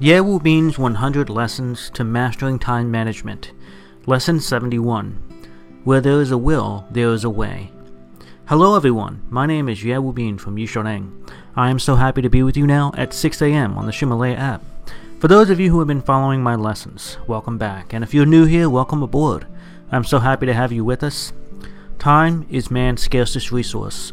Ye Wu Bin's 100 Lessons to Mastering Time Management. Lesson 71. Where there is a will, there is a way. Hello everyone, my name is Ye Wu Bin from Yishoneng. I am so happy to be with you now at 6 a.m. on the Ximalaya app. For those of you who have been following my lessons, welcome back. And if you're new here, welcome aboard. I'm so happy to have you with us. Time is man's scarcest resource.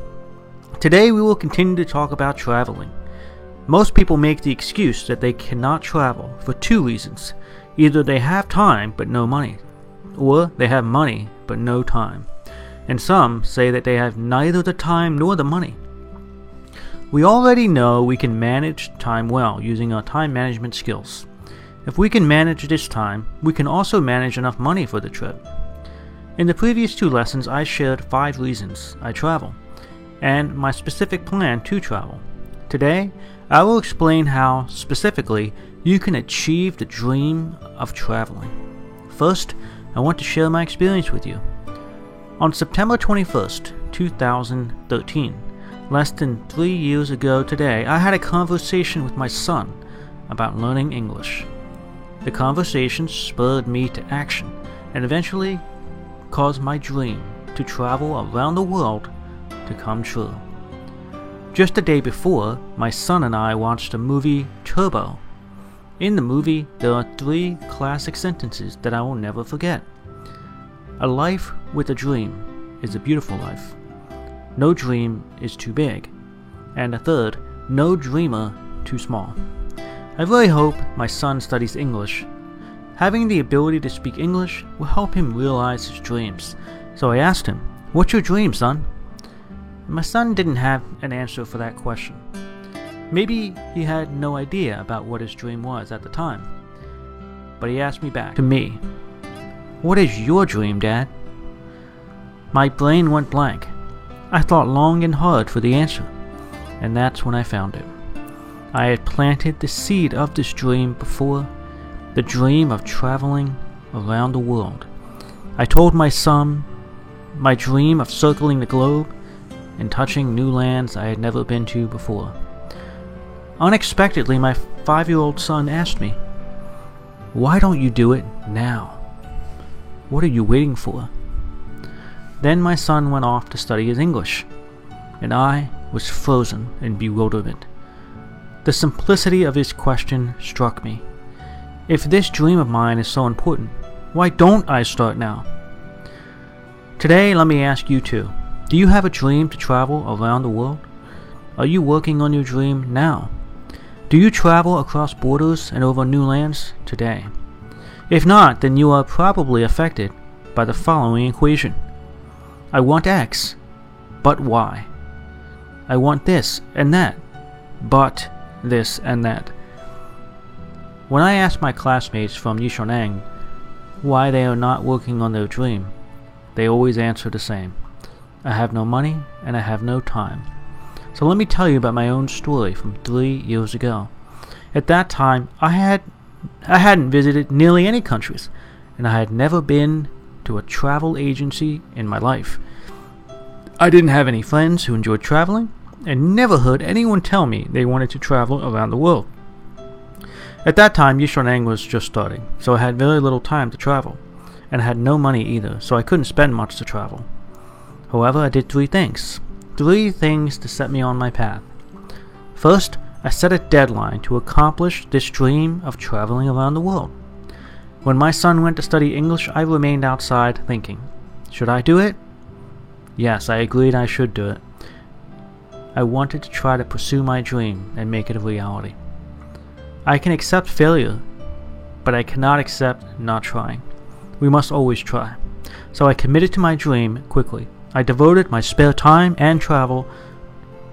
Today we will continue to talk about traveling. Most people make the excuse that they cannot travel for two reasons. Either they have time but no money, or they have money but no time. And some say that they have neither the time nor the money. We already know we can manage time well using our time management skills. If we can manage this time, we can also manage enough money for the trip. In the previous two lessons, I shared five reasons I travel and my specific plan to travel. Today, I will explain how, specifically, you can achieve the dream of traveling. First, I want to share my experience with you. On September 21st, 2013, less than three years ago today, I had a conversation with my son about learning English. The conversation spurred me to action and eventually caused my dream to travel around the world to come true. Just the day before, my son and I watched the movie Turbo. In the movie, there are three classic sentences that I will never forget. A life with a dream is a beautiful life. No dream is too big. And a third, no dreamer too small. I really hope my son studies English. Having the ability to speak English will help him realize his dreams. So I asked him, What's your dream, son? My son didn't have an answer for that question. Maybe he had no idea about what his dream was at the time. But he asked me back to me, What is your dream, Dad? My brain went blank. I thought long and hard for the answer, and that's when I found it. I had planted the seed of this dream before, the dream of traveling around the world. I told my son my dream of circling the globe and touching new lands I had never been to before. Unexpectedly, my five year old son asked me, Why don't you do it now? What are you waiting for? Then my son went off to study his English, and I was frozen in bewilderment. The simplicity of his question struck me. If this dream of mine is so important, why don't I start now? Today, let me ask you too do you have a dream to travel around the world? Are you working on your dream now? Do you travel across borders and over new lands today? If not, then you are probably affected by the following equation I want X, but Y. I want this and that, but this and that. When I ask my classmates from Yishoneng why they are not working on their dream, they always answer the same. I have no money, and I have no time. So let me tell you about my own story from three years ago. At that time, I had I hadn't visited nearly any countries, and I had never been to a travel agency in my life. I didn't have any friends who enjoyed traveling, and never heard anyone tell me they wanted to travel around the world. At that time, Yishoneng was just starting, so I had very little time to travel, and I had no money either, so I couldn't spend much to travel. However, I did three things. Three things to set me on my path. First, I set a deadline to accomplish this dream of traveling around the world. When my son went to study English, I remained outside thinking, should I do it? Yes, I agreed I should do it. I wanted to try to pursue my dream and make it a reality. I can accept failure, but I cannot accept not trying. We must always try. So I committed to my dream quickly. I devoted my spare time and travel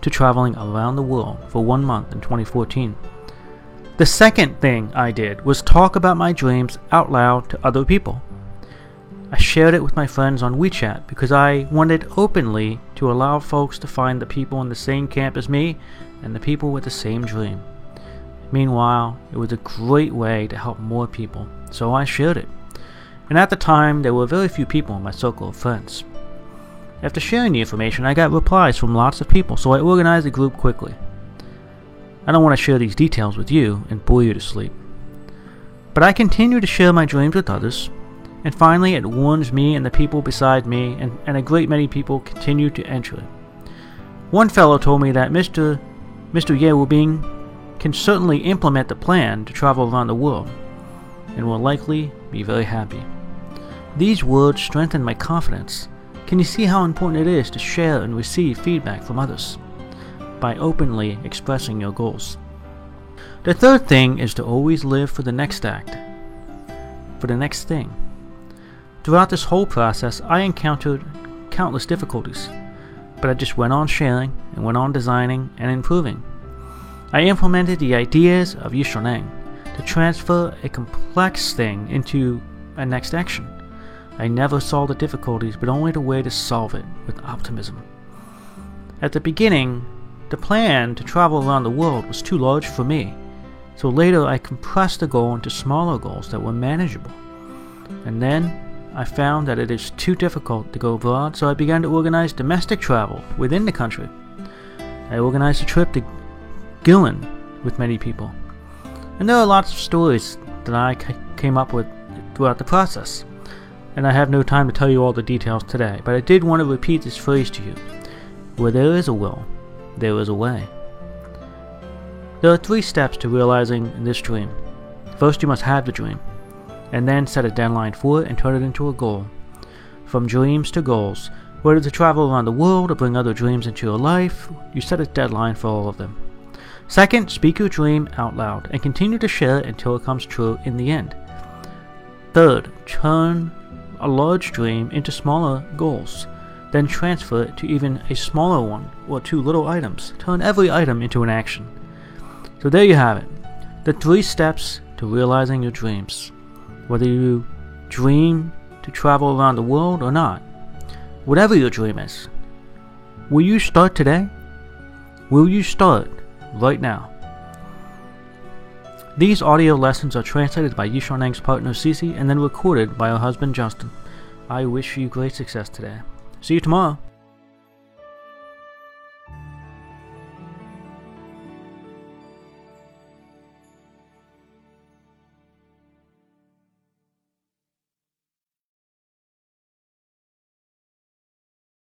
to traveling around the world for one month in 2014. The second thing I did was talk about my dreams out loud to other people. I shared it with my friends on WeChat because I wanted openly to allow folks to find the people in the same camp as me and the people with the same dream. Meanwhile, it was a great way to help more people, so I shared it. And at the time, there were very few people in my circle of friends. After sharing the information, I got replies from lots of people, so I organized a group quickly. I don't want to share these details with you and bore you to sleep. But I continue to share my dreams with others, and finally it warms me and the people beside me, and, and a great many people continue to enter it. One fellow told me that Mr. Mr. Ye Bing can certainly implement the plan to travel around the world, and will likely be very happy. These words strengthen my confidence. Can you see how important it is to share and receive feedback from others? By openly expressing your goals. The third thing is to always live for the next act, for the next thing. Throughout this whole process, I encountered countless difficulties, but I just went on sharing and went on designing and improving. I implemented the ideas of Yishaneng to transfer a complex thing into a next action. I never saw the difficulties, but only the way to solve it with optimism. At the beginning, the plan to travel around the world was too large for me, so later I compressed the goal into smaller goals that were manageable. And then I found that it is too difficult to go abroad, so I began to organize domestic travel within the country. I organized a trip to Guilin with many people. And there are lots of stories that I came up with throughout the process. And I have no time to tell you all the details today, but I did want to repeat this phrase to you. Where there is a will, there is a way. There are three steps to realizing this dream. First, you must have the dream and then set a deadline for it and turn it into a goal. From dreams to goals, whether to travel around the world or bring other dreams into your life, you set a deadline for all of them. Second, speak your dream out loud and continue to share it until it comes true in the end. Third, turn a large dream into smaller goals. Then transfer it to even a smaller one or two little items. Turn every item into an action. So there you have it the three steps to realizing your dreams whether you dream to travel around the world or not, whatever your dream is, will you start today? Will you start right now? These audio lessons are translated by Yishaneng's partner Cece and then recorded by her husband Justin. I wish you great success today. See you tomorrow.